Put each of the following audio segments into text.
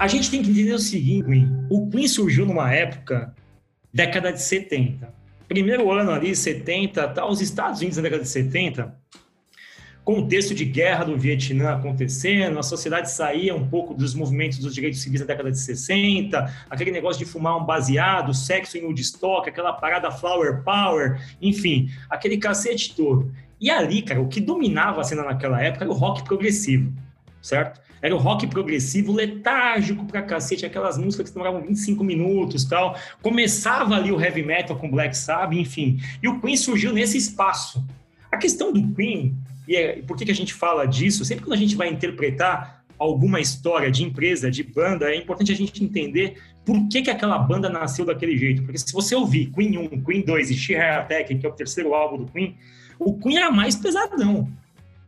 A gente tem que entender o seguinte, o Queen surgiu numa época, década de 70. Primeiro ano ali, 70, tá, os Estados Unidos na década de 70, contexto de guerra do Vietnã acontecendo, a sociedade saía um pouco dos movimentos dos direitos civis na década de 60, aquele negócio de fumar um baseado, sexo em Woodstock, aquela parada flower power, enfim, aquele cacete todo. E ali, cara, o que dominava a cena naquela época era o rock progressivo, certo? Era o rock progressivo, letárgico pra cacete, aquelas músicas que demoravam 25 minutos tal. Começava ali o heavy metal com Black Sabbath, enfim. E o Queen surgiu nesse espaço. A questão do Queen, e é, por que, que a gente fala disso? Sempre quando a gente vai interpretar alguma história de empresa, de banda, é importante a gente entender por que, que aquela banda nasceu daquele jeito. Porque se você ouvir Queen 1, Queen 2 e She Attack, que é o terceiro álbum do Queen, o Queen era mais pesadão.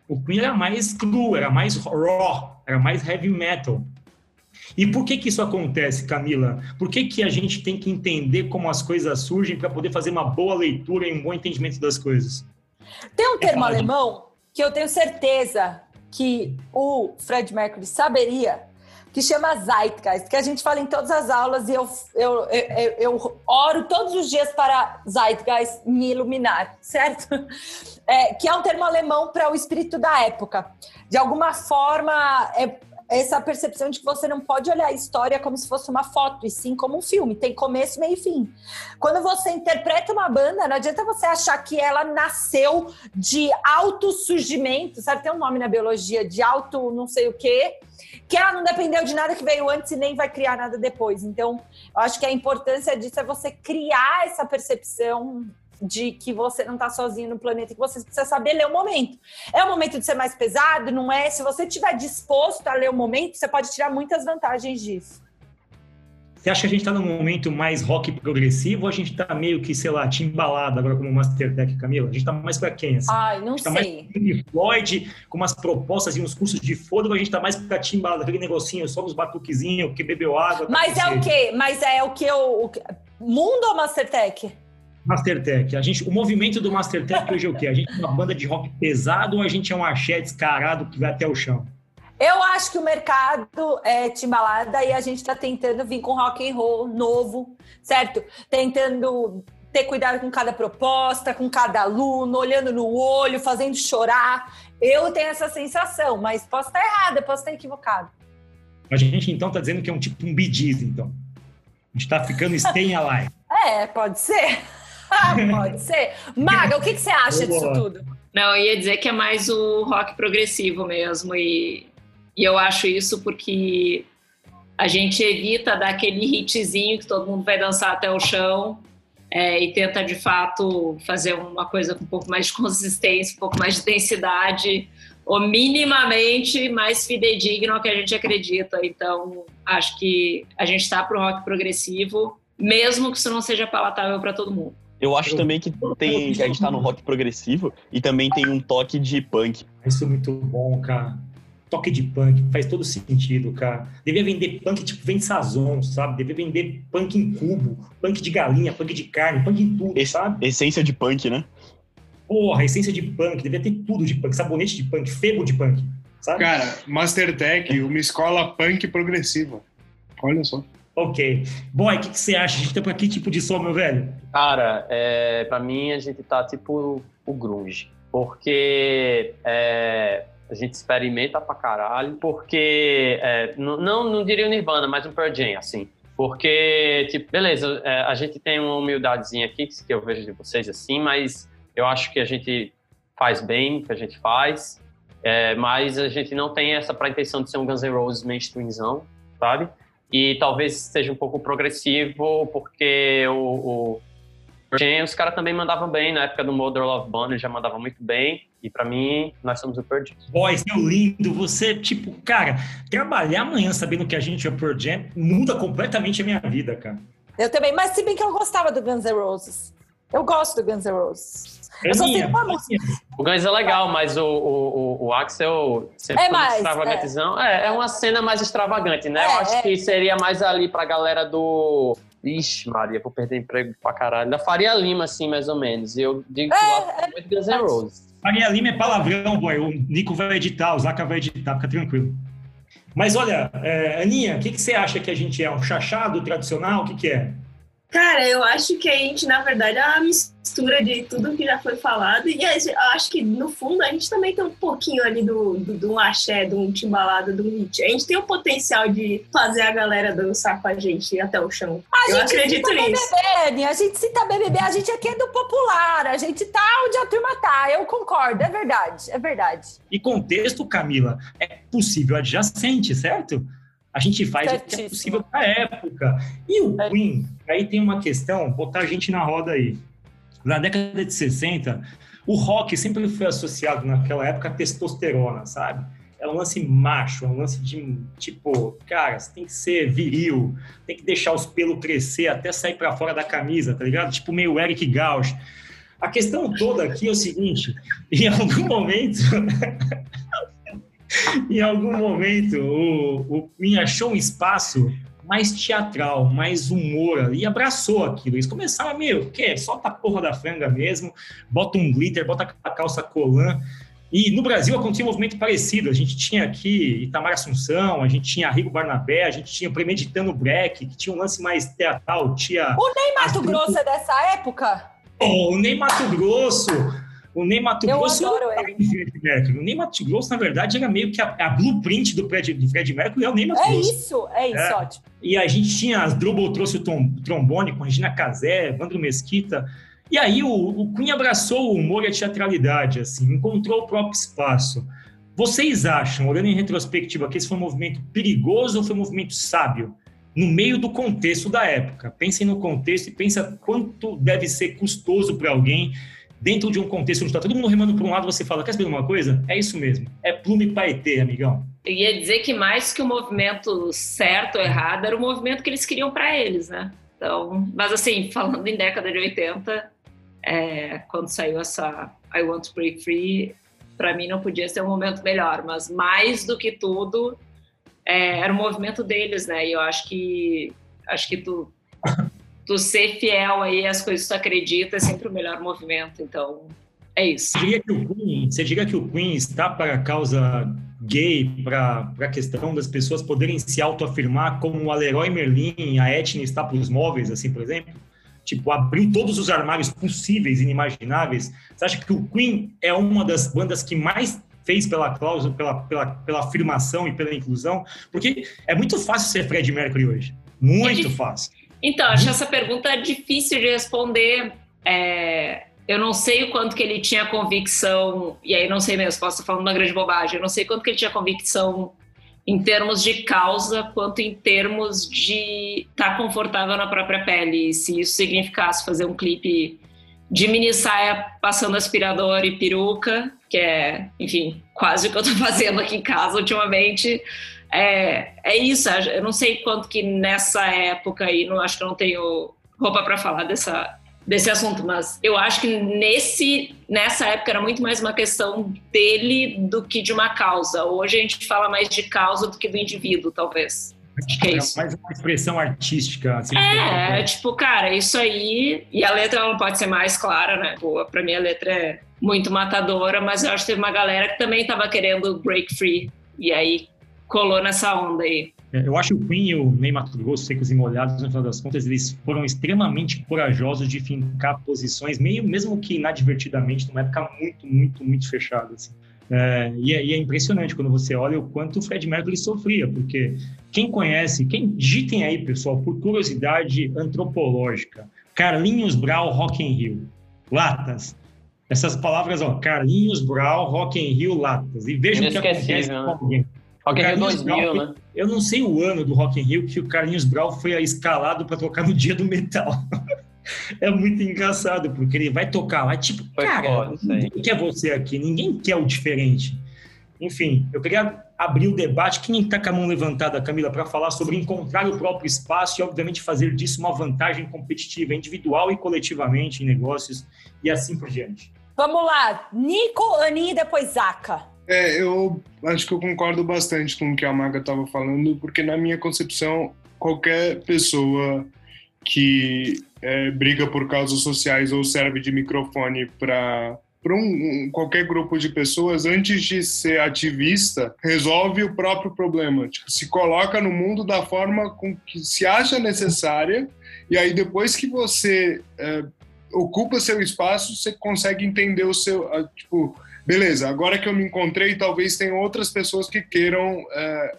O Queen era mais cru, era mais raw, era mais heavy metal. E por que que isso acontece, Camila? Por que que a gente tem que entender como as coisas surgem para poder fazer uma boa leitura e um bom entendimento das coisas? Tem um termo alemão que eu tenho certeza que o Fred Mercury saberia, que chama Zeitgeist, que a gente fala em todas as aulas e eu, eu, eu, eu oro todos os dias para Zeitgeist me iluminar, certo? É, que é um termo alemão para o espírito da época. De alguma forma, é essa percepção de que você não pode olhar a história como se fosse uma foto, e sim como um filme, tem começo, meio e fim. Quando você interpreta uma banda, não adianta você achar que ela nasceu de autossurgimento, sabe? Tem um nome na biologia, de auto não sei o quê, que ela não dependeu de nada que veio antes e nem vai criar nada depois. Então, eu acho que a importância disso é você criar essa percepção de que você não está sozinho no planeta, que você precisa saber ler o momento. É o momento de ser mais pesado, não é? Se você estiver disposto a ler o momento, você pode tirar muitas vantagens disso. Você acha que a gente está num momento mais rock progressivo ou a gente está meio que, sei lá, timbalado agora como Master Tech, Camila? A gente está mais para quem? Assim? Ai, não tá sei. Mais Floyd, com umas propostas e uns cursos de foda, ou a gente está mais para timbalado, aquele negocinho, só uns batuquezinhos, que bebeu água. Tá Mas é o quê? Mas é o que eu... Mundo ou Mastertech? Mastertech. A gente, o movimento do Mastertech hoje é o quê? A gente é uma banda de rock pesado ou a gente é um axé descarado que vai até o chão? Eu acho que o mercado é timbalada e a gente está tentando vir com rock and roll novo, certo? Tentando ter cuidado com cada proposta, com cada aluno, olhando no olho, fazendo chorar. Eu tenho essa sensação, mas posso estar errada, posso estar equivocado. A gente então está dizendo que é um tipo um bidiz, então. A gente está ficando staying alive. é, pode ser. pode ser. Maga, o que, que você acha disso tudo? Não, eu ia dizer que é mais o rock progressivo mesmo. E e eu acho isso porque a gente evita dar aquele hitzinho que todo mundo vai dançar até o chão é, e tenta de fato fazer uma coisa com um pouco mais de consistência, um pouco mais de densidade, ou minimamente mais fidedigno ao que a gente acredita. Então, acho que a gente está para o rock progressivo, mesmo que isso não seja palatável para todo mundo. Eu acho também que tem que a gente está no rock progressivo e também tem um toque de punk. Isso é muito bom, cara toque de punk, faz todo sentido, cara. Devia vender punk tipo vem Sazon, sabe? Devia vender punk em cubo, punk de galinha, punk de carne, punk em tudo, sabe? Essência de punk, né? Porra, essência de punk, devia ter tudo de punk, sabonete de punk, febo de punk, sabe? Cara, Mastertech, uma escola punk progressiva. Olha só. Ok. Boy, o que, que, você acha? A gente tá pra que tipo de som, meu velho? Cara, é, pra mim a gente tá tipo o grunge. Porque é, a gente experimenta pra caralho, porque, é, não, não diria o Nirvana, mas um Pearl Jam, assim. Porque, tipo, beleza, é, a gente tem uma humildadezinha aqui, que eu vejo de vocês assim, mas eu acho que a gente faz bem o que a gente faz, é, mas a gente não tem essa pretensão de ser um Guns N' Roses mainstreamzão, sabe? E talvez seja um pouco progressivo, porque o, o Jam, os caras também mandavam bem, na época do Mother Love Band, já mandava muito bem. E pra mim, nós somos o Pearl Jam. Boy, seu lindo, você, tipo, cara, trabalhar amanhã sabendo que a gente é Pearl Jam muda completamente a minha vida, cara. Eu também, mas se bem que eu gostava do Guns N' Roses. Eu gosto do Guns N' Roses. Eu só sei Aninha, uma música. O Guns é legal, mas o, o, o, o Axel sempre É mais, extravagantezão. É. é uma cena mais extravagante, né? É, Eu acho é. que seria mais ali pra galera do. Ixi, Maria, vou perder emprego pra caralho. Da Faria Lima, assim, mais ou menos. E eu digo que É, lá tem muito Guns N' Roses. Faria Lima é palavrão, boy. O Nico vai editar, o Zaca vai editar, fica tranquilo. Mas olha, é, Aninha, o que, que você acha que a gente é? Um chachado tradicional? O que, que é? Cara, eu acho que a gente, na verdade, é uma mistura de tudo que já foi falado. E a gente- eu acho que, no fundo, a gente também tem um pouquinho ali do, do, do axé, do timbalada, do hit. A gente tem o potencial de fazer a galera dançar com a gente até o chão. A eu gente acredito cita nisso. BBB, a gente cita BBB, a gente aqui é do popular, a gente tá onde a turma tá. Eu concordo, é verdade, é verdade. E contexto, Camila, é possível adjacente, certo? A gente faz o que é possível para época. E o É. Queen, aí tem uma questão, botar a gente na roda aí. Na década de 60, o rock sempre foi associado naquela época a testosterona, sabe? É um lance macho, é um lance de tipo, cara, você tem que ser viril, tem que deixar os pelos crescer até sair para fora da camisa, tá ligado? Tipo meio Eric Gauch. A questão toda aqui é o seguinte: em algum momento, em algum momento, o, o Queen achou um espaço mais teatral, mais humor ali, e abraçou aquilo. Eles começaram, meu, que solta a porra da franga mesmo, bota um glitter, bota a calça colã. E no Brasil acontecia um movimento parecido. A gente tinha aqui Itamar Assunção, a gente tinha Rigo Barnabé, a gente tinha Premeditando Breck, que tinha um lance mais teatral, tinha O Ney Mato Grosso é dessa época? Oh, o Ney Mato Grosso. O Ney Mato Grosso ele. o Fred Mercury. O Ney Mato Grosso, na verdade, era meio que a, a blueprint do Fred, do Fred Mercury é o Ney Mato É Grosso. isso, é isso, É. ótimo. E a gente tinha, as Drubal trouxe o tom- trombone com Regina Casé, Evandro Mesquita. E aí o, o Queen abraçou o humor e a teatralidade, assim, encontrou o próprio espaço. Vocês acham, olhando em retrospectiva, que esse foi um movimento perigoso ou foi um movimento sábio? No meio do contexto da época. Pensem no contexto e pensa quanto deve ser custoso para alguém dentro de um contexto onde está todo mundo remando para um lado, você fala, quer saber uma coisa? É isso mesmo. É plume paetê, amigão. Eu ia dizer que mais que o movimento certo ou errado, era o movimento que eles queriam para eles, né? Então, mas assim, falando em década de 80, é, quando saiu essa I Want to Break Free, para mim não podia ser um momento melhor, mas mais do que tudo, é, era o movimento deles, né? E eu acho que acho que tu, tu ser fiel aí às coisas que tu acredita é sempre o melhor movimento. Então, é isso. Você diria que o Queen, você diria que o Queen está para a causa gay, para a questão das pessoas poderem se autoafirmar como o Leroy Merlin, a Etnia está para os móveis, assim, por exemplo? Tipo, abriu todos os armários possíveis e inimagináveis. Você acha que o Queen é uma das bandas que mais fez pela cláusula, pela, pela, pela afirmação e pela inclusão? Porque é muito fácil ser Fred Mercury hoje. Muito fácil. Então, acho essa pergunta difícil de responder. É, eu não sei o quanto que ele tinha convicção, e aí não sei mesmo, posso estar falando uma grande bobagem, eu não sei quanto que ele tinha convicção em termos de causa, quanto em termos de estar confortável na própria pele. Se isso significasse fazer um clipe de mini saia passando aspirador e peruca, que é, enfim, quase o que eu tô fazendo aqui em casa ultimamente. É, é isso, eu não sei quanto que nessa época aí, não acho que eu não tenho roupa para falar dessa, desse assunto, mas eu acho que nesse, nessa época era muito mais uma questão dele do que de uma causa. Hoje a gente fala mais de causa do que do indivíduo, talvez. Acho que é isso. mais uma expressão artística. Assim, É, é, tipo, cara, isso aí. E a letra ela não pode ser mais clara, né? Pô, pra mim a letra é muito matadora, mas eu acho que teve uma galera que também tava querendo break free. E aí colou nessa onda aí. É, Eu acho que o Queen e o Ney Mato Grosso, secos e molhados, no final das contas, eles foram extremamente corajosos de fincar posições, meio, mesmo que inadvertidamente, numa época muito, muito, muito fechada. Assim. É, e, é, e, é, impressionante quando você olha o quanto o Fred Mercury sofria, porque quem conhece, quem digitem aí, pessoal, por curiosidade antropológica, Carlinhos Brau, Rock in Rio, Latas. Essas palavras, ó, Carlinhos Brau, Rock in Rio, Latas. E vejam o que acontece com alguém. Rock in Rio 2000, né? eu não sei o ano do Rock in Rio que o Carlinhos Brau foi escalado para tocar no dia do metal. é muito engraçado, porque ele vai tocar lá, tipo, Foi cara, foda ninguém quer você aqui, ninguém quer o diferente. Enfim, eu queria abrir o debate. Quem está com a mão levantada, Camila, para falar sobre encontrar o próprio espaço e, obviamente, fazer disso uma vantagem competitiva, individual e coletivamente em negócios e assim por diante. Vamos lá, Nico, Aninha e depois Zaca. É, eu acho que eu concordo bastante com o que a Maga estava falando, porque na minha concepção, qualquer pessoa que é, briga por causas sociais ou serve de microfone para para um, um- qualquer grupo de pessoas, antes de ser ativista, resolve o próprio problema. Tipo, se coloca no mundo da forma com que se acha necessária, e aí depois que você é, ocupa seu espaço, você consegue entender o seu. ah, Tipo, beleza, agora que eu me encontrei, talvez tenham outras pessoas que queiram é,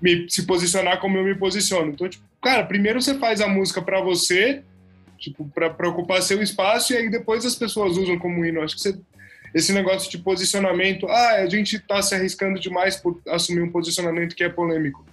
me, se posicionar como eu me posiciono. Então, tipo, cara, primeiro você faz a música para você, tipo, para ocupar seu espaço, e aí depois as pessoas usam como hino. Acho que você, esse negócio de posicionamento, ah, a gente está se arriscando demais por assumir um posicionamento que é polêmico.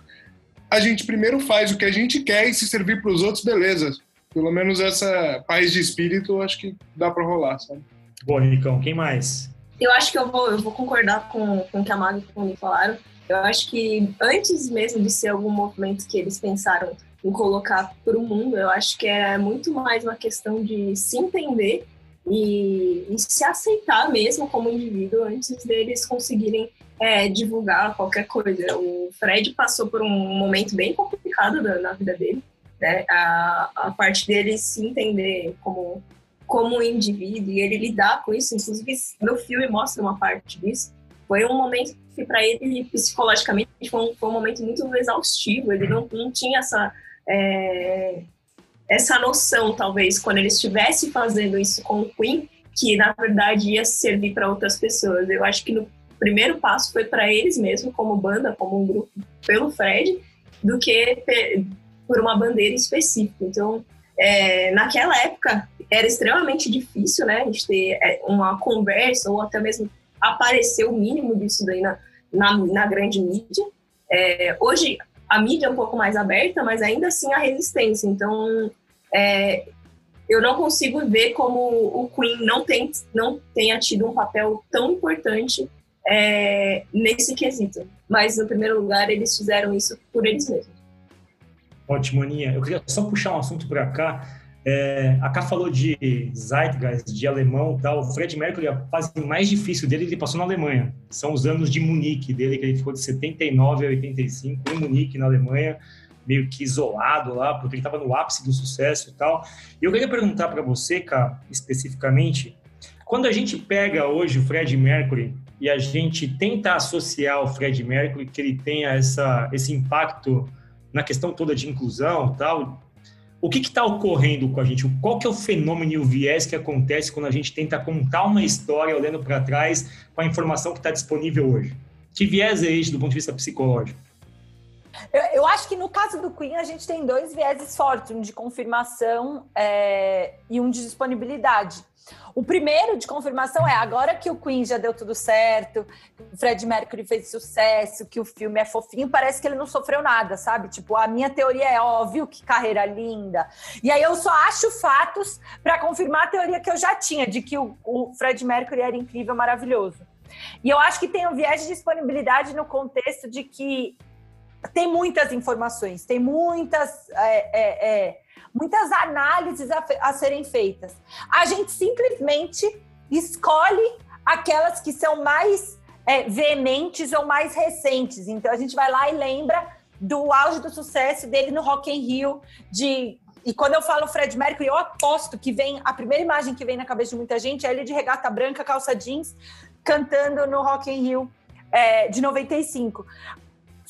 A gente primeiro faz o que a gente quer e se servir para os outros, beleza. Pelo menos essa paz de espírito, acho que dá para rolar, sabe? Bom, Nicão, quem mais? Eu acho que eu vou, eu vou concordar com, com o que a Maga e o falaram. Eu acho que antes mesmo de ser algum movimento que eles pensaram em colocar para o mundo, eu acho que é muito mais uma questão de se entender e, e se aceitar mesmo como indivíduo antes deles conseguirem é, divulgar qualquer coisa. O Fred passou por um momento bem complicado da- na vida dele, né? A, a parte dele se entender como como indivíduo e ele lidar com isso. Inclusive, no filme mostra uma parte disso. Foi um momento que, para ele, psicologicamente, foi um, foi um momento muito exaustivo. Ele não, não tinha essa, é, essa noção, talvez, quando ele estivesse fazendo isso com o Queen, que na verdade ia servir para outras pessoas. Eu acho que no primeiro passo foi para eles mesmo, como banda, como um grupo, pelo Fred, do que por uma bandeira específica. Então, é, naquela época, era extremamente difícil, né, a gente ter é, uma conversa ou até mesmo aparecer o mínimo disso daí na, na, na grande mídia. É, hoje, a mídia é um pouco mais aberta, mas ainda assim a resistência. Então, é, eu não consigo ver como o Queen não, tem, não tenha tido um papel tão importante é, nesse quesito. Mas, no primeiro lugar, eles fizeram isso por eles mesmos. Ótimo, Aninha. Eu queria só puxar um assunto para cá. É, a Cá falou de Zeitgeist, de alemão tal. O Fred Mercury, a fase mais difícil dele, ele passou na Alemanha. São os anos de Munique dele, que ele ficou de 79 a 85 em Munique, na Alemanha, meio que isolado lá, porque ele estava no ápice do sucesso e tal. E eu queria perguntar para você, Cá, especificamente, quando a gente pega hoje o Fred Mercury e a gente tenta associar o Fred Mercury, que ele tenha essa, esse impacto na questão toda de inclusão tal, o que está ocorrendo com a gente? Qual que é o fenômeno e o viés que acontece quando a gente tenta contar uma história olhando para trás com a informação que está disponível hoje? Que viés é esse do ponto de vista psicológico? Eu, eu acho que no caso do Queen a gente tem dois vieses fortes, um de confirmação é, e um de disponibilidade. O primeiro de confirmação é agora que o Queen já deu tudo certo, o Fred Mercury fez sucesso, que o filme é fofinho, parece que ele não sofreu nada, sabe? Tipo, a minha teoria é óbvio que carreira linda. E aí eu só acho fatos para confirmar a teoria que eu já tinha de que o, o Fred Mercury era incrível, maravilhoso. E eu acho que tem um viés de disponibilidade no contexto de que tem muitas informações, tem muitas, é, é, é, muitas análises a, a, serem feitas. A gente simplesmente escolhe aquelas que são mais é, veementes ou mais recentes. Então a gente vai lá e lembra do auge do sucesso dele no Rock in Rio, de e quando eu falo Fred Mercury, eu aposto que vem a primeira imagem que vem na cabeça de muita gente é ele de regata branca, calça jeans, cantando no Rock in Rio é, de 95.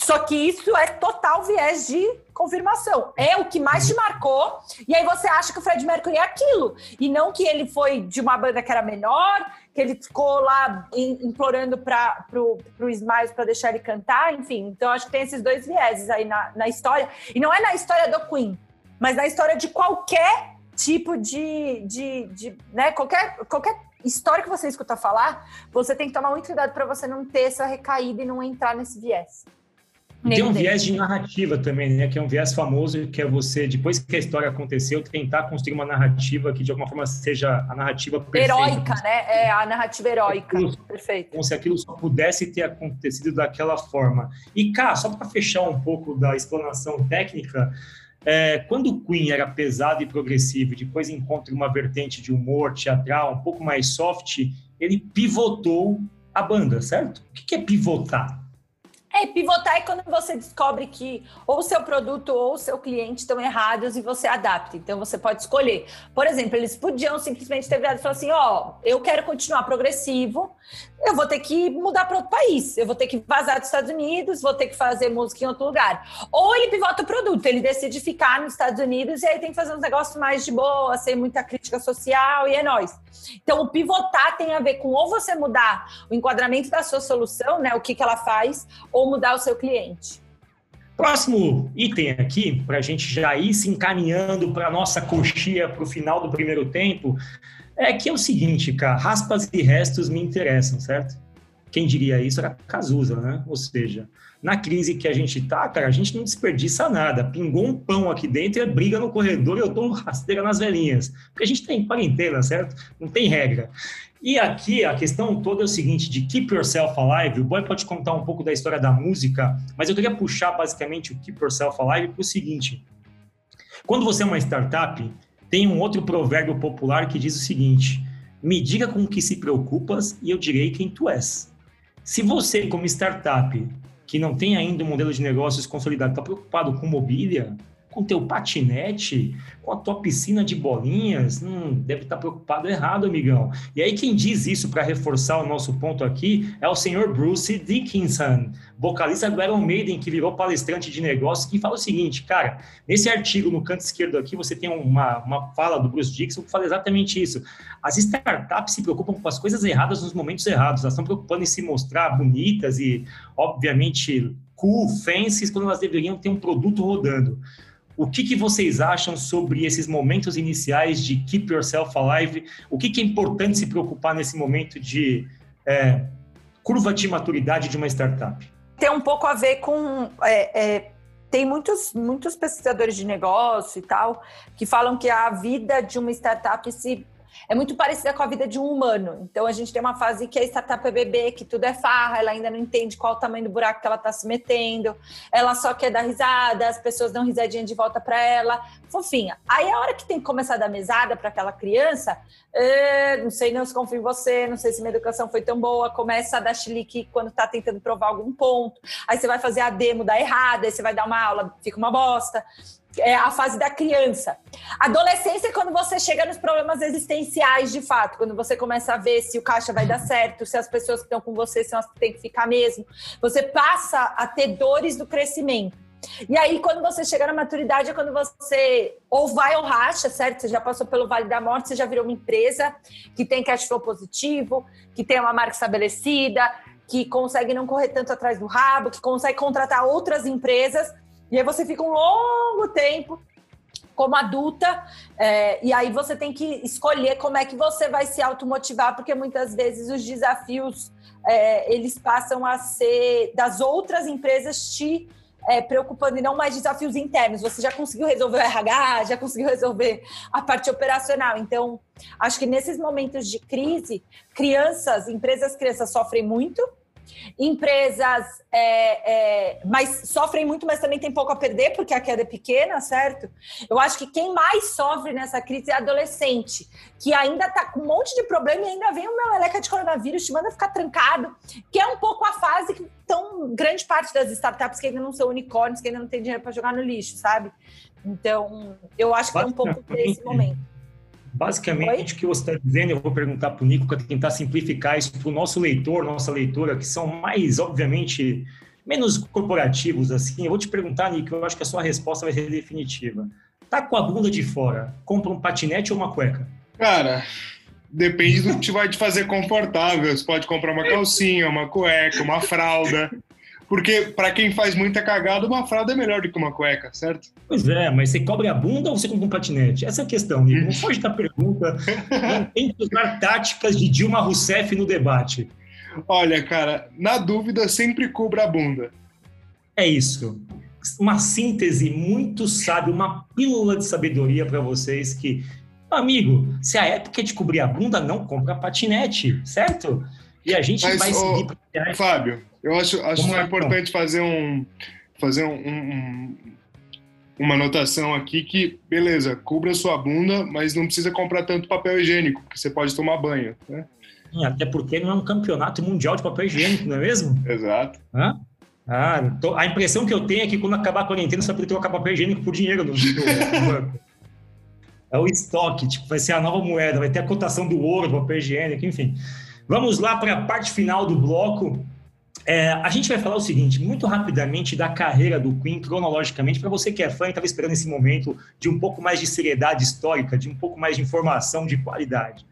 Só que isso é total viés de confirmação. É o que mais te marcou, e aí você acha que o Fred Mercury é aquilo. E não que ele foi de uma banda que era menor, que ele ficou lá implorando para pro, pro Smiles para deixar ele cantar, enfim. Então acho que tem esses dois vieses aí na, na história. E não é na história do Queen, mas na história de qualquer tipo de. de, de né, qualquer, qualquer história que você escuta falar, você tem que tomar muito cuidado para você não ter essa recaída e não entrar nesse viés. Tem um viés de narrativa também, né? Que é um viés famoso, que é você, depois que a história aconteceu, tentar construir uma narrativa que de alguma forma seja a narrativa perfeita. Heróica, né? É a narrativa heróica. Aquilo- Perfeito. como se aquilo só pudesse ter acontecido daquela forma. E, cá, só para fechar um pouco da explanação técnica, é, quando o Queen era pesado e progressivo, e depois encontra uma vertente de humor teatral um pouco mais soft, ele pivotou a banda, certo? O que é pivotar? É, pivotar é quando você descobre que ou o seu produto ou o seu cliente estão errados e você adapta. Então você pode escolher. Por exemplo, eles podiam simplesmente ter virado e falar assim: ó, eu quero continuar progressivo, eu vou ter que mudar para outro país, eu vou ter que vazar dos Estados Unidos, vou ter que fazer música em outro lugar. Ou ele pivota o produto, ele decide ficar nos Estados Unidos e aí tem que fazer uns negócios mais de boa, sem muita crítica social e é nóis. Então, o pivotar tem a ver com ou você mudar o enquadramento da sua solução, né, o que, que ela faz, ou mudar o seu cliente. Próximo item aqui, para a gente já ir se encaminhando para a nossa coxinha para o final do primeiro tempo, é que é o seguinte, cara, raspas e restos me interessam, certo? Quem diria isso era Cazuza, né? Ou seja, na crise que a gente tá, cara, a gente não desperdiça nada. Pingou um pão aqui dentro, é briga no corredor e eu dou rasteira nas velhinhas. Porque a gente tá em quarentena, certo? Não tem regra. E aqui a questão toda é o seguinte, de Keep Yourself Alive, o Boy pode contar um pouco da história da música, mas eu queria puxar basicamente o Keep Yourself Alive para o seguinte. Quando você é uma startup, tem um outro provérbio popular que diz o seguinte, me diga com o que se preocupas e eu direi quem tu és. Se você, como startup, que não tem ainda um modelo de negócios consolidado, está preocupado com mobília, com teu patinete, com a tua piscina de bolinhas, hum, deve estar preocupado errado, amigão. E aí quem diz isso para reforçar o nosso ponto aqui é o senhor Bruce Dickinson, vocalista do Iron Maiden, que virou palestrante de negócios, que fala o seguinte, cara, nesse artigo no canto esquerdo aqui você tem uma, uma fala do Bruce Dickinson que fala exatamente isso. As startups se preocupam com as coisas erradas nos momentos errados, elas estão preocupando em se mostrar bonitas e, obviamente, cool, fancies, quando elas deveriam ter um produto rodando. O que, que vocês acham sobre esses momentos iniciais de Keep Yourself Alive? O que, que é importante se preocupar nesse momento de é, curva de maturidade de uma startup? Tem um pouco a ver com. é, é, tem muitos, muitos pesquisadores de negócio e tal que falam que a vida de uma startup se é muito parecida com a vida de um humano. Então a gente tem uma fase que a startup é bebê, que tudo é farra, ela ainda não entende qual o tamanho do buraco que ela está se metendo, ela só quer dar risada, as pessoas dão risadinha de volta para ela, fofinha. Aí a hora que tem que começar a dar mesada para aquela criança, eh, não sei, não se confio em você, não sei se minha educação foi tão boa, começa a dar chilique quando está tentando provar algum ponto, aí você vai fazer a demo, dá errado, aí você vai dar uma aula, fica uma bosta é a fase da criança. Adolescência é quando você chega nos problemas existenciais, de fato, quando você começa a ver se o caixa vai dar certo, se as pessoas que estão com você são as que têm que ficar mesmo. Você passa a ter dores do crescimento. E aí, quando você chega na maturidade, é quando você ou vai ou racha, certo? Você já passou pelo Vale da Morte, você já virou uma empresa que tem cash flow positivo, que tem uma marca estabelecida, que consegue não correr tanto atrás do rabo, que consegue contratar outras empresas e aí você fica um longo tempo como adulta, é, e aí você tem que escolher como é que você vai se automotivar, porque muitas vezes os desafios é, eles passam a ser das outras empresas te é, preocupando e não mais desafios internos. Você já conseguiu resolver o RH, já conseguiu resolver a parte operacional. Então, acho que nesses momentos de crise, crianças, empresas crianças sofrem muito, empresas é, é, mas sofrem muito, mas também tem pouco a perder, porque a queda é pequena, certo? Eu acho que quem mais sofre nessa crise é adolescente, que ainda tá com um monte de problema e ainda vem uma meleca de coronavírus, te manda ficar trancado, que é um pouco a fase que tão grande parte das startups que ainda não são unicórnios, que ainda não tem dinheiro para jogar no lixo, sabe? Então, eu acho que é um pouco desse momento. Basicamente, Oi? o que você está dizendo, eu vou perguntar para o Nico para tentar simplificar isso para o nosso leitor, nossa leitora, que são mais, obviamente, menos corporativos, assim. Eu vou te perguntar, Nico, eu acho que a sua resposta vai ser definitiva. Tá com a bunda de fora, compra um patinete ou uma cueca? Cara, depende do que vai te fazer confortável. Você pode comprar uma calcinha, uma cueca, uma fralda. Porque para quem faz muita cagada, uma fralda é melhor do que uma cueca, certo? Pois é, mas você cobre a bunda ou você compra um patinete? Essa é a questão, Nico. Não foge da pergunta. Não tem que usar táticas de Dilma Rousseff no debate. Olha, cara, na dúvida, sempre cubra a bunda. é isso. Uma síntese muito sábia, uma pílula de sabedoria para vocês que, amigo, se a época é de cobrir a bunda, não compra patinete, certo? E a gente Mas, vai ô, seguir. Fábio, eu acho, acho lá, importante fazer um fazer um, um- um- uma anotação aqui que, beleza, cubra sua bunda, mas não precisa comprar tanto papel higiênico, que você pode tomar banho, né? Até porque não é um campeonato mundial de papel higiênico, não é mesmo? Exato. Hã? Ah, tô- a impressão que eu tenho é que quando acabar a quarentena, você vai poder trocar papel higiênico por dinheiro no, no banco. É o estoque, tipo, vai ser a nova moeda, vai ter a cotação do ouro, do papel higiênico, enfim. Vamos lá para a parte final do bloco. É, a gente vai falar o seguinte, muito rapidamente da carreira do Queen, cronologicamente, para você que é fã e estava esperando esse momento de um pouco mais de seriedade histórica, de um pouco mais de informação de qualidade.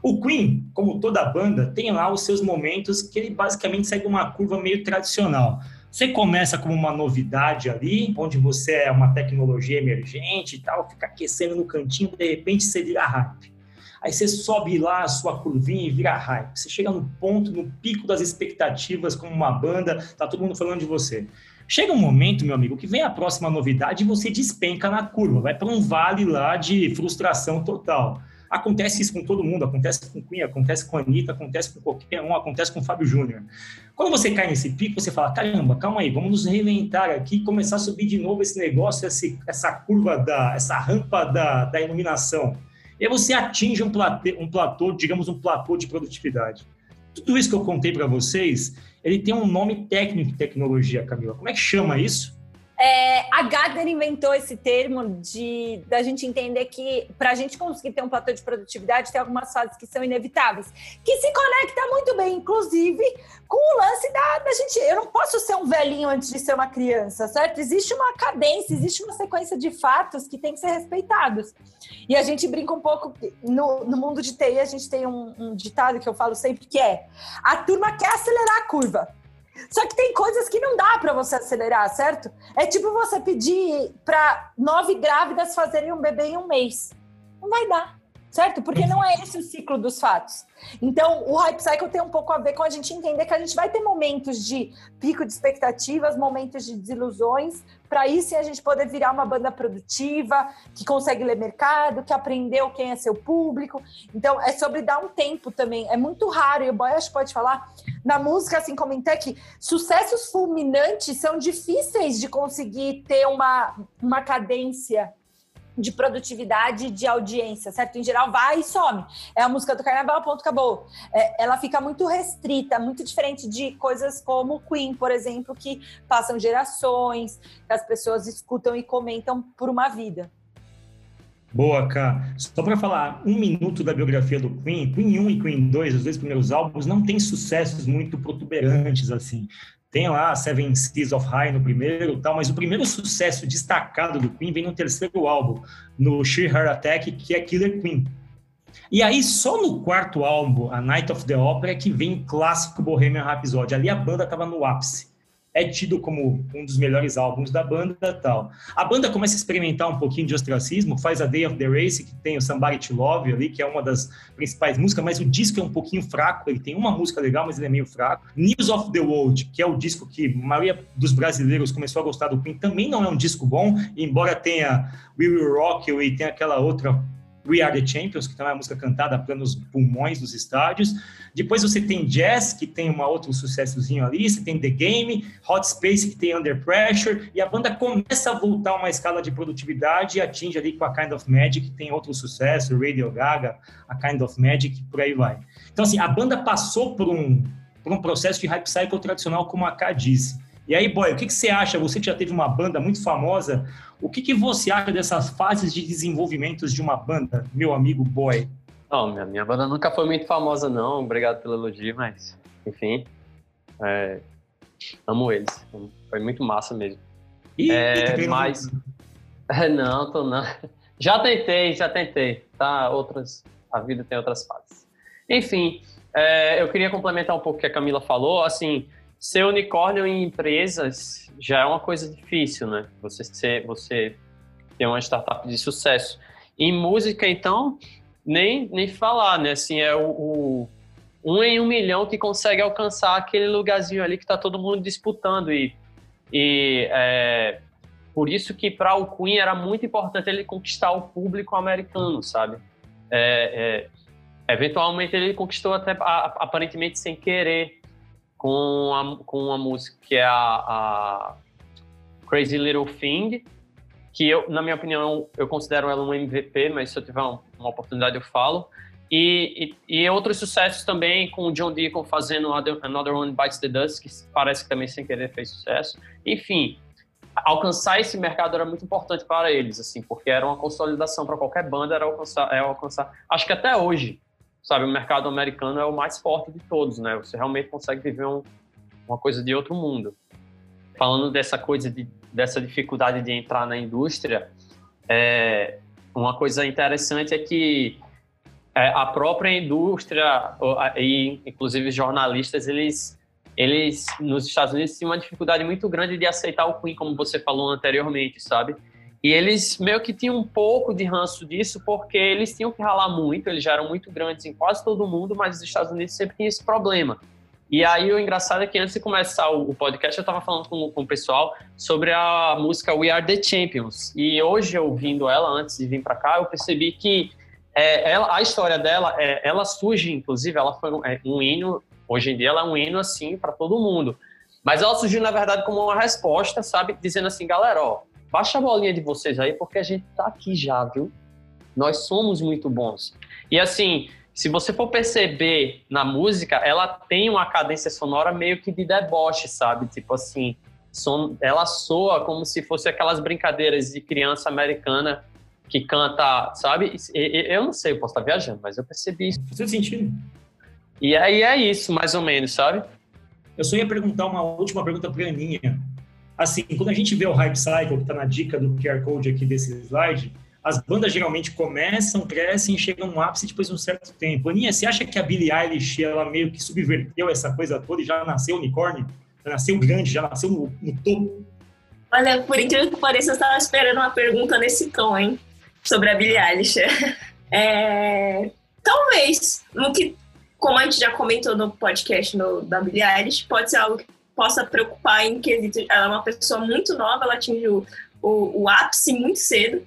O Queen, como toda banda, tem lá os seus momentos que ele basicamente segue uma curva meio tradicional. Você começa como uma novidade ali, onde você é uma tecnologia emergente e tal, fica aquecendo no cantinho, de repente você vira hype. Aí você sobe lá a sua curvinha e vira hype. Você chega no ponto, no pico das expectativas como uma banda, tá todo mundo falando de você. Chega um momento, meu amigo, que vem a próxima novidade e você despenca na curva, vai para um vale lá de frustração total. Acontece isso com todo mundo, acontece com Queen, acontece com a Anitta, acontece com qualquer um, acontece com o Fábio Júnior. Quando você cai nesse pico, você fala, caramba, calma aí, vamos nos reinventar aqui começar a subir de novo esse negócio, esse, essa curva, da, essa rampa da, da iluminação. E aí você atinge um platô, um platô, digamos, um platô de produtividade. Tudo isso que eu contei para vocês, ele tem um nome técnico em tecnologia, Camila. Como é que chama isso? É, a Gardner inventou esse termo de da gente entender que para a gente conseguir ter um platô de produtividade tem algumas fases que são inevitáveis, que se conecta muito bem, inclusive, com o lance da, da gente. Eu não posso ser um velhinho antes de ser uma criança, certo? Existe uma cadência, existe uma sequência de fatos que tem que ser respeitados. E a gente brinca um pouco no, no mundo de TI, a gente tem um, um ditado que eu falo sempre que é: a turma quer acelerar a curva. Só que tem coisas que não dá para você acelerar, certo? É tipo você pedir para nove grávidas fazerem um bebê em um mês. Não vai dar, certo? Porque não é esse o ciclo dos fatos. Então, o Hype Cycle tem um pouco a ver com a gente entender que a gente vai ter momentos de pico de expectativas, momentos de desilusões, para isso a gente poder virar uma banda produtiva, que consegue ler mercado, que aprendeu quem é seu público. Então, é sobre dar um tempo também. É muito raro, e o Boy acho pode falar, na música, assim como em tech, sucessos fulminantes são difíceis de conseguir ter uma, uma cadência de produtividade de audiência, certo? Em geral, vai e some. É a música do carnaval, ponto, acabou. É, ela fica muito restrita, muito diferente de coisas como Queen, por exemplo, que passam gerações, que as pessoas escutam e comentam por uma vida. Boa, Cá. Só para falar um minuto da biografia do Queen, Queen 1 e Queen 2, os dois primeiros álbuns, não tem sucessos muito protuberantes assim. Tem lá Seven Seas of High no primeiro tal, mas o primeiro sucesso destacado do Queen vem no terceiro álbum, no Sheer Heart Attack, que é Killer Queen. E aí, só no quarto álbum, A Night of the Opera, é que vem o clássico Bohemian Rhapsody. Ali a banda estava no ápice. É tido como um dos melhores álbuns da banda tal. A banda começa a experimentar um pouquinho de ostracismo, faz a Day of the Race, que tem o Somebody to Love ali, que é uma das principais músicas, mas o disco é um pouquinho fraco, ele tem uma música legal, mas ele é meio fraco. News of the World, que é o disco que a maioria dos brasileiros começou a gostar do Queen, também não é um disco bom, embora tenha We Will Rock You e tenha aquela outra We Are the Champions, que também é uma música cantada pelos pulmões dos estádios. Depois você tem Jazz, que tem um outro sucessozinho ali. Você tem The Game, Hot Space, que tem Under Pressure. E a banda começa a voltar uma escala de produtividade e atinge ali com a Kind of Magic, que tem outro sucesso, Radio Gaga, a Kind of Magic, por aí vai. Então, assim, a banda passou por um, por um processo de hype cycle tradicional, como a K disse. E aí, boy, o que, que você acha? Você que já teve uma banda muito famosa, o que, que você acha dessas fases de desenvolvimento de uma banda, meu amigo boy? Não, minha, minha banda nunca foi muito famosa, não. Obrigado pelo elogio, mas, enfim. é, amo eles. Foi muito massa mesmo. Ih, É, mas- É, não, tô não. Já tentei, já tentei. Tá, outras. A vida tem outras fases. Enfim, é, eu queria complementar um pouco o que a Camila falou. Assim, ser unicórnio em empresas já é uma coisa difícil, né? Você ser, você ter uma startup de sucesso. Em música, então, nem, nem falar, né? Assim, é o, o um em um milhão que consegue alcançar aquele lugarzinho ali que tá todo mundo disputando e E é, por isso que para o Queen era muito importante ele conquistar o público americano, sabe? É, é, eventualmente ele conquistou até aparentemente sem querer com a, com uma música que é a, a Crazy Little Thing, que eu, na minha opinião, eu considero ela um MVP, mas se eu tiver uma, uma oportunidade eu falo. E, e, e, outros sucessos também, com o John Deacon fazendo Another One Bites the Dust, que parece que também sem querer fez sucesso. Enfim, alcançar esse mercado era muito importante para eles, assim, porque era uma consolidação para qualquer banda, era alcançar, é alcançar. Acho que até hoje, sabe, o mercado americano é o mais forte de todos, né? Você realmente consegue viver um, uma coisa de outro mundo. Falando dessa coisa de, dessa dificuldade de entrar na indústria, é, uma coisa interessante é que é, a própria indústria e inclusive jornalistas eles eles nos Estados Unidos tinham uma dificuldade muito grande de aceitar o Queen como você falou anteriormente sabe e eles meio que tinham um pouco de ranço disso porque eles tinham que ralar muito eles já eram muito grandes em quase todo mundo mas os Estados Unidos sempre tinha esse problema e aí o engraçado é que antes de começar o, podcast eu estava falando com, com o pessoal sobre a música We Are the Champions e hoje ouvindo ela antes de vir para cá eu percebi que é, ela, a história dela, é, ela surge, inclusive, ela foi um, é, um hino, hoje em dia ela é um hino, assim, para todo mundo. Mas ela surgiu, na verdade, como uma resposta, sabe? Dizendo assim, galera, ó, baixa a bolinha de vocês aí, porque a gente tá aqui já, viu? Nós somos muito bons. E assim, se você for perceber na música, ela tem uma cadência sonora meio que de deboche, sabe? Tipo assim, son... ela soa como se fosse aquelas brincadeiras de criança americana que canta, sabe? Eu não sei, eu posso estar viajando, mas eu percebi isso. Faz sentido. E aí é isso, mais ou menos, sabe? Eu só ia perguntar uma última pergunta para a Aninha. Assim, quando a gente vê o Hype Cycle, que está na dica do QR Code aqui desse slide, as bandas geralmente começam, crescem chegam no ápice depois de um certo tempo. Aninha, você acha que a Billie Eilish, ela meio que subverteu essa coisa toda e já nasceu unicórnio? Já nasceu grande, já nasceu no, no topo? Olha, por incrível que pareça, eu estava esperando uma pergunta nesse tom, hein? sobre a Billie Eilish. É, talvez, no que, como a gente já comentou no podcast no, da Billie Eilish, pode ser algo que possa preocupar em quesito. Ela é uma pessoa muito nova, ela atingiu o, o ápice muito cedo.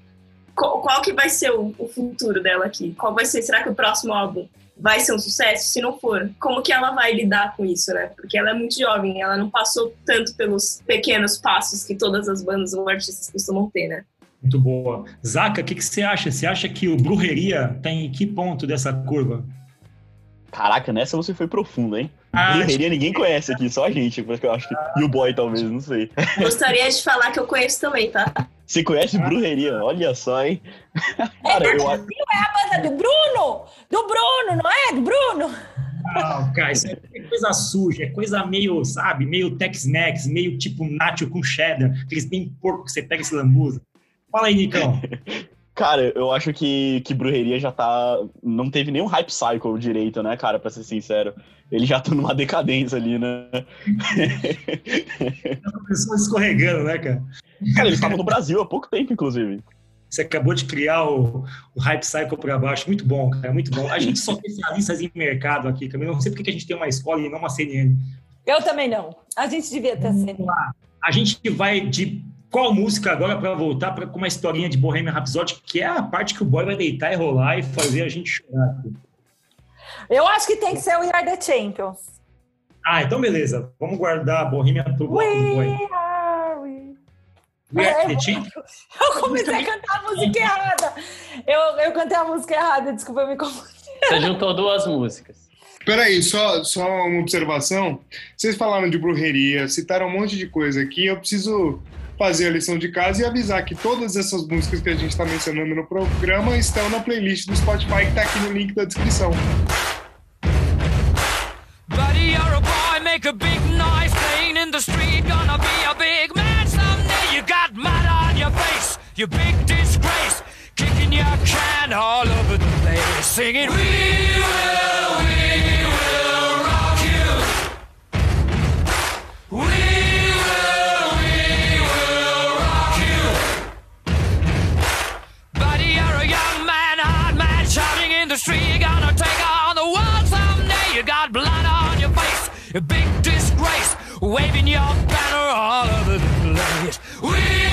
Qual, qual, que vai ser o, o, futuro dela aqui? Qual vai ser? Será que o próximo álbum vai ser um sucesso? Se não for, como que ela vai lidar com isso, né? Porque ela é muito jovem, ela não passou tanto pelos pequenos passos que todas as bandas ou artistas costumam ter, né? Muito boa. Zaca, o que, que você acha? Você acha que o Brujeria tem tá em que ponto dessa curva? Caraca, nessa você foi profundo, hein? Ah, Brujeria ninguém conhece aqui, só a gente, porque eu acho que. E o boy, talvez, não sei. Gostaria de falar que eu conheço também, tá? Você conhece ah. Brujeria? Olha só, hein? Cara, é, eu... é a banda do Bruno! Do Bruno, não é? Do Bruno! Não, cara, isso é coisa suja, é coisa meio, sabe, meio Tex-Mex, meio tipo nacho com cheddar, aqueles bem porco que você pega esse lambuza. Fala aí, Nicão. Cara, eu acho que, que Brujeria já tá. Não teve nenhum hype cycle direito, né, cara, pra ser sincero. Ele já tá numa decadência ali, né? Começou escorregando, né, cara? Cara, eles estavam no Brasil há pouco tempo, inclusive. Você acabou de criar o, o hype cycle para baixo. Muito bom, cara, muito bom. A gente só tem especialistas em mercado aqui também. Não sei porque a gente tem uma escola e não uma CNN. Eu também não. A gente devia ter CNN. A gente vai de qual música agora para voltar para uma historinha de Bohemian Rhapsody, que é a parte que o boy vai deitar e rolar e fazer a gente chorar. Eu acho que tem que ser o We Are the Champions. Ah, então beleza. Vamos guardar a Bohemian pro bloco do boy. Are we... We Are the Champions? Eu comecei a cantar a música errada. Eu, eu cantei a música errada, desculpa, eu me confundi. Você juntou duas músicas. Peraí, só, só uma observação. Vocês falaram de brujeria, citaram um monte de coisa aqui. Eu preciso fazer a lição de casa e avisar que todas essas músicas que a gente está mencionando no programa estão na playlist do Spotify que está aqui no link da descrição. A big disgrace, waving your banner all over the place. We